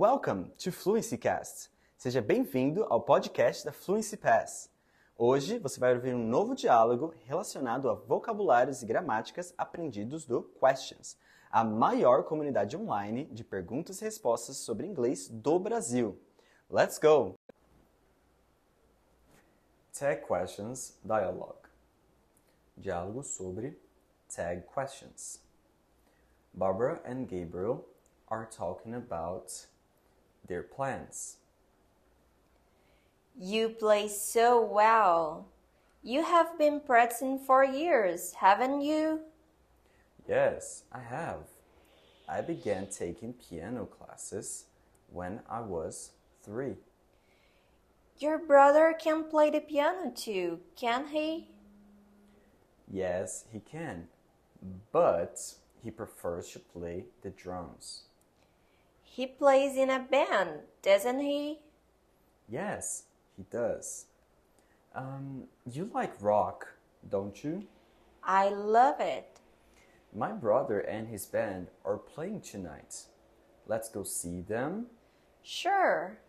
Welcome to Fluency Cast. Seja bem-vindo ao podcast da Fluency Pass. Hoje você vai ouvir um novo diálogo relacionado a vocabulários e gramáticas aprendidos do Questions, a maior comunidade online de perguntas e respostas sobre inglês do Brasil. Let's go! Tag Questions Dialogue Diálogo sobre Tag Questions. Barbara and Gabriel are talking about their plans. You play so well. You have been practicing for years, haven't you? Yes, I have. I began taking piano classes when I was three. Your brother can play the piano too, can he? Yes, he can, but he prefers to play the drums. He plays in a band, doesn't he? Yes, he does. Um, you like rock, don't you? I love it. My brother and his band are playing tonight. Let's go see them. Sure.